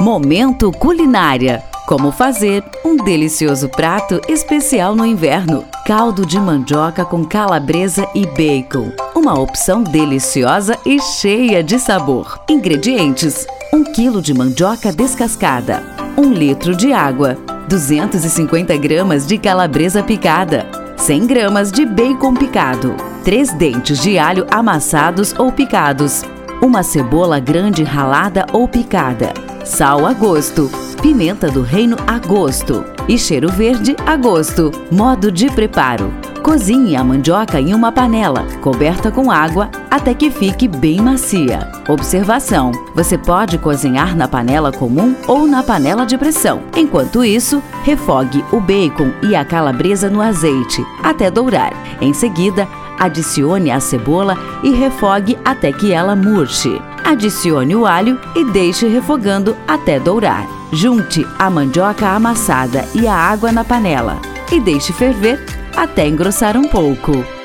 Momento Culinária. Como fazer um delicioso prato especial no inverno. Caldo de mandioca com calabresa e bacon. Uma opção deliciosa e cheia de sabor. Ingredientes: 1 kg de mandioca descascada, 1 litro de água, 250 gramas de calabresa picada, 100 gramas de bacon picado, 3 dentes de alho amassados ou picados, uma cebola grande ralada ou picada, sal a gosto, pimenta do reino a gosto e cheiro verde a gosto. Modo de preparo: cozinhe a mandioca em uma panela, coberta com água, até que fique bem macia. Observação: você pode cozinhar na panela comum ou na panela de pressão. Enquanto isso, refogue o bacon e a calabresa no azeite até dourar. Em seguida, Adicione a cebola e refogue até que ela murche. Adicione o alho e deixe refogando até dourar. Junte a mandioca amassada e a água na panela e deixe ferver até engrossar um pouco.